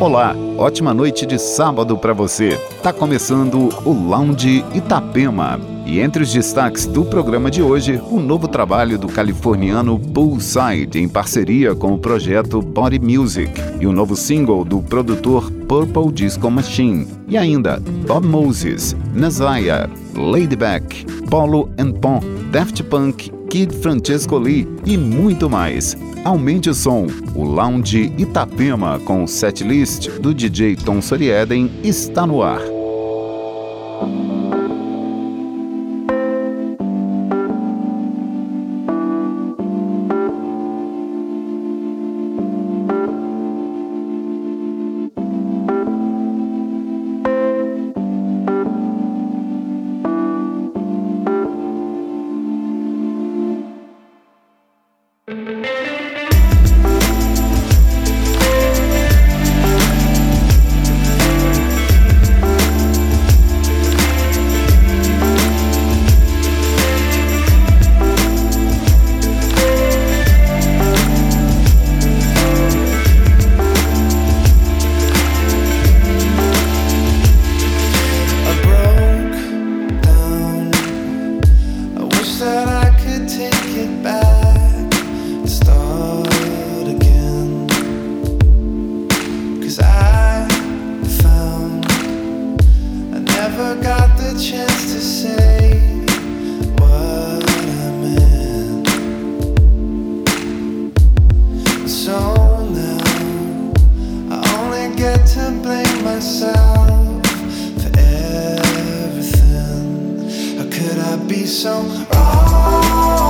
Olá, ótima noite de sábado para você. Tá começando o Lounge Itapema. E entre os destaques do programa de hoje, o novo trabalho do californiano Poolside em parceria com o projeto Body Music e o novo single do produtor Purple Disco Machine. E ainda Bob Moses, Nazaya, Ladyback, Polo and Pon, Daft Punk, Kid Francesco Lee e muito mais. Aumente o som. O Lounge Itapema com o setlist do DJ Tom Sorieden está no ar. I do every time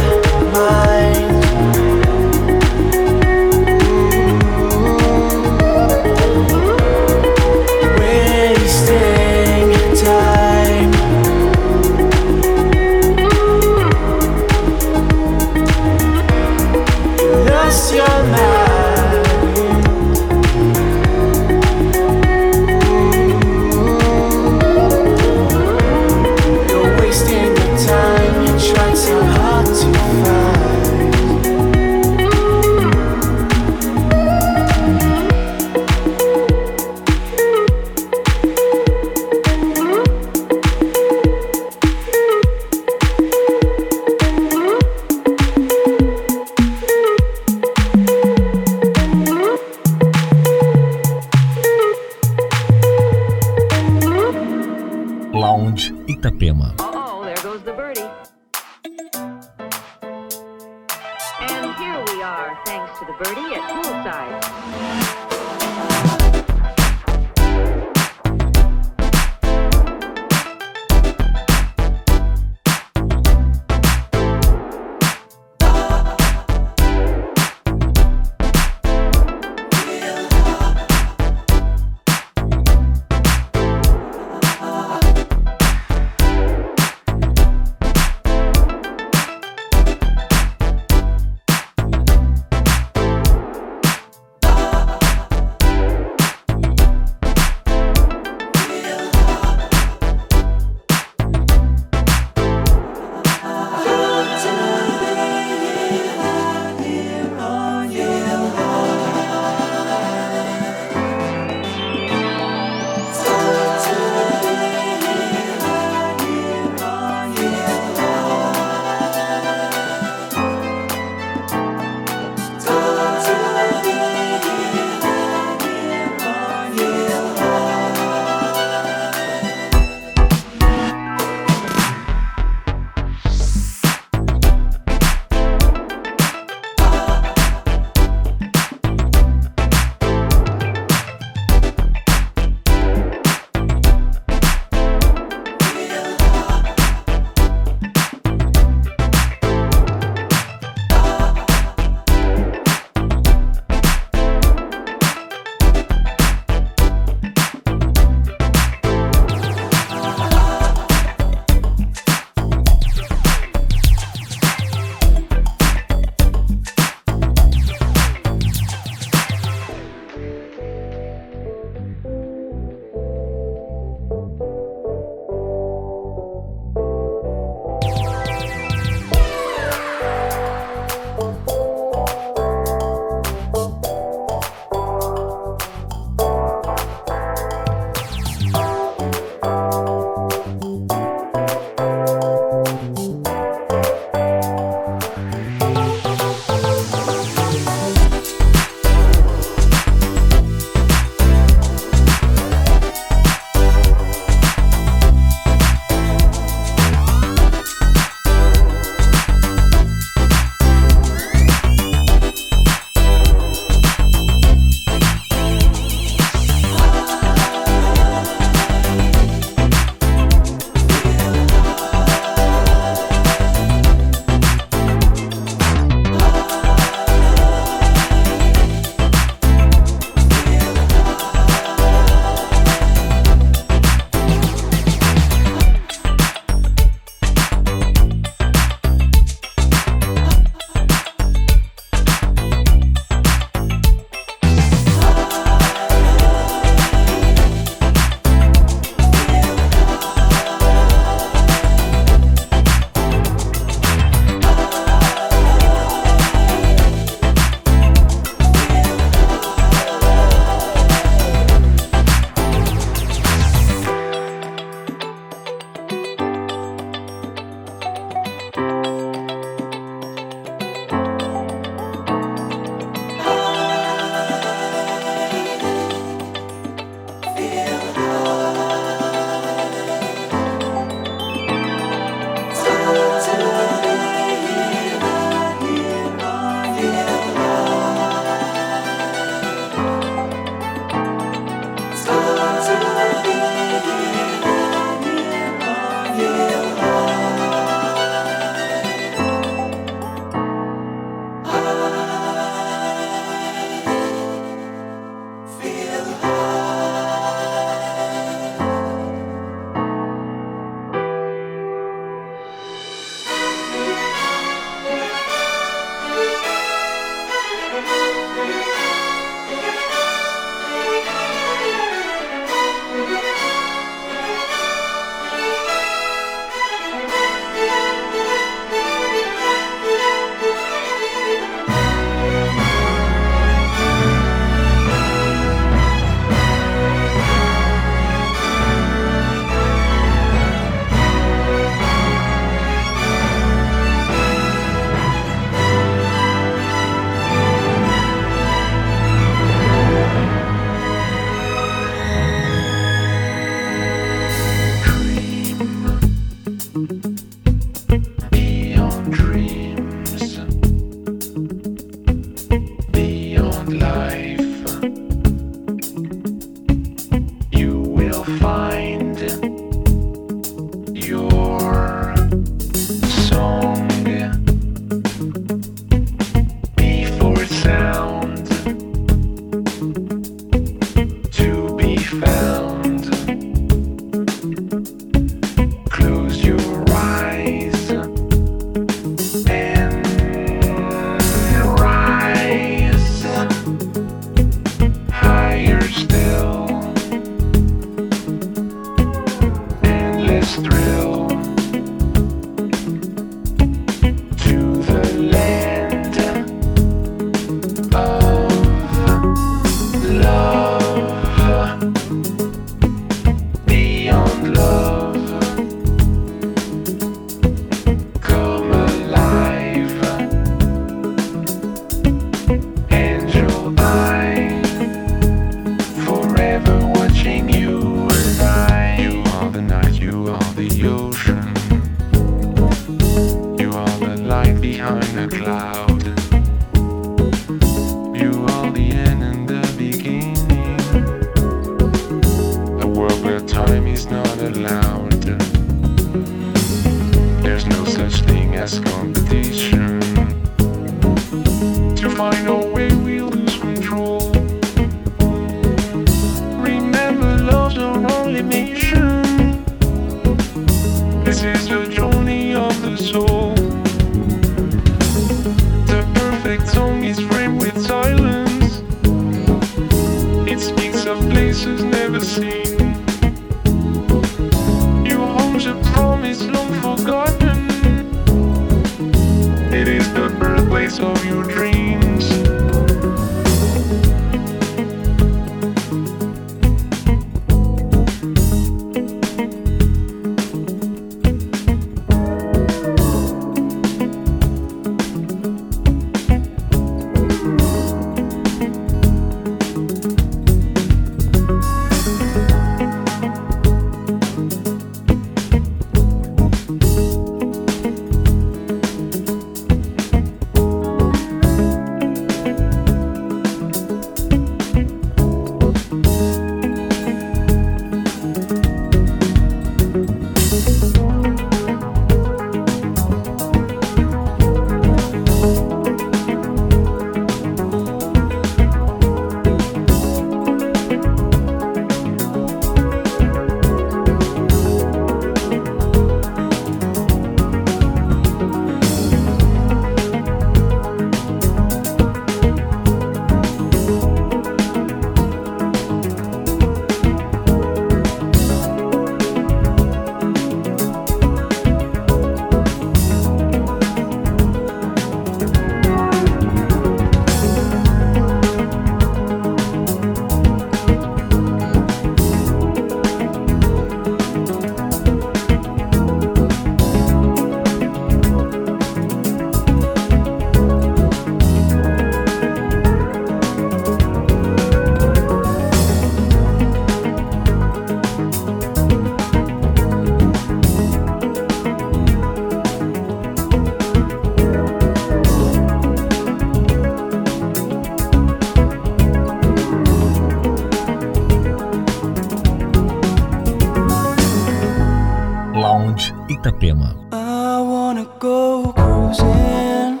Itapema. I wanna go cruising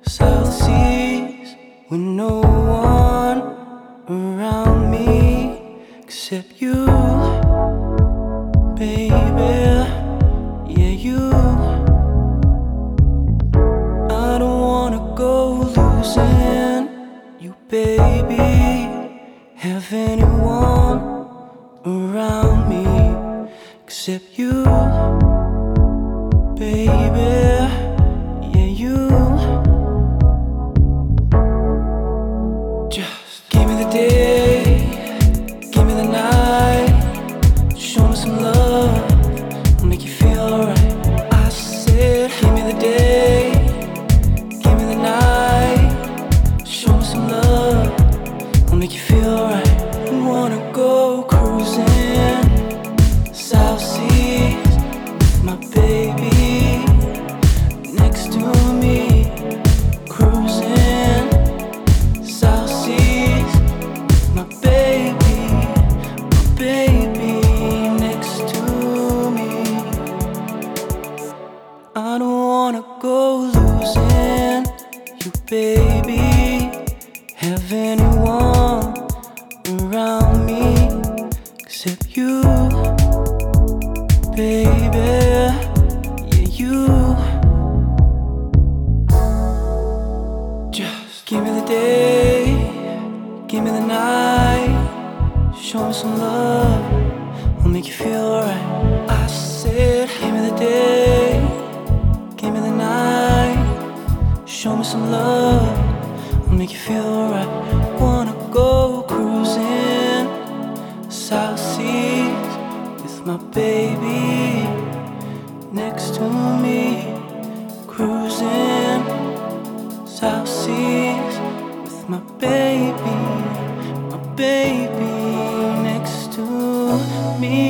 South Seas with no one around me except you. with my baby next to me, cruising South Seas with my baby, my baby next to me.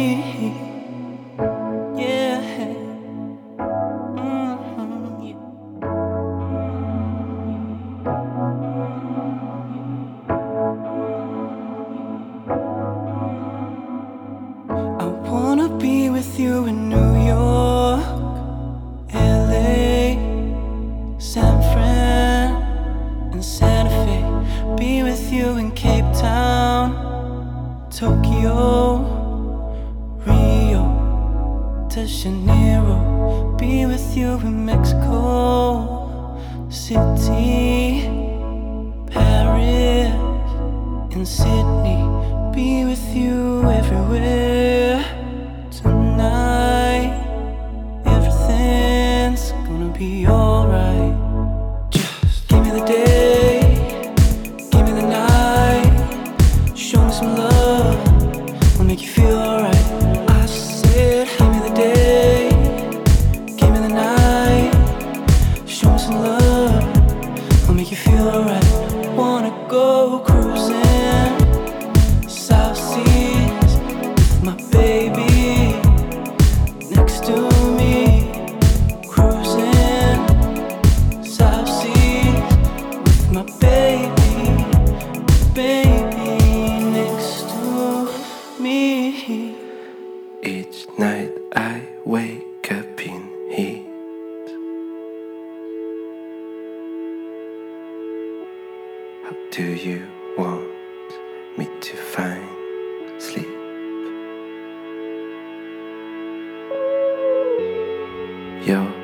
Do you want me to find sleep? Your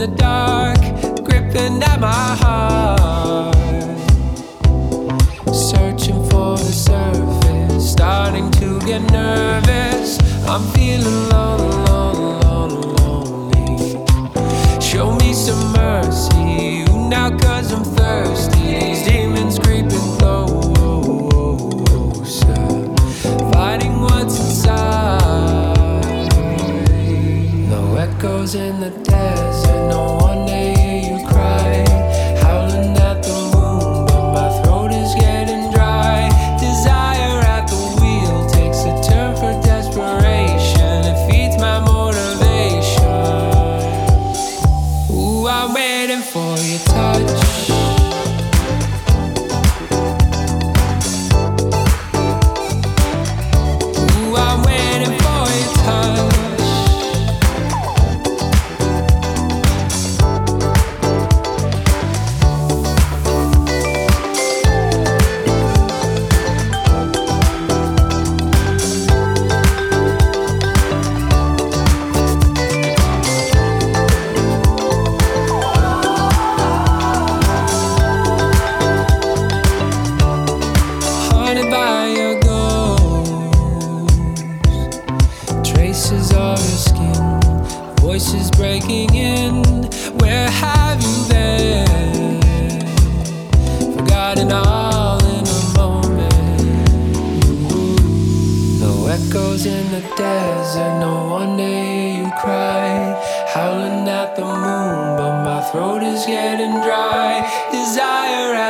the dark, gripping at my heart. Searching for the surface, starting to get nervous. I'm feeling lonely, lonely, lonely. Show me some mercy. You now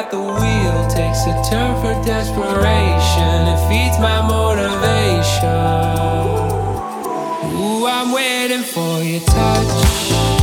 at the wheel takes a turn for desperation. It feeds my motivation. Ooh, I'm waiting for your touch.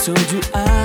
Told you I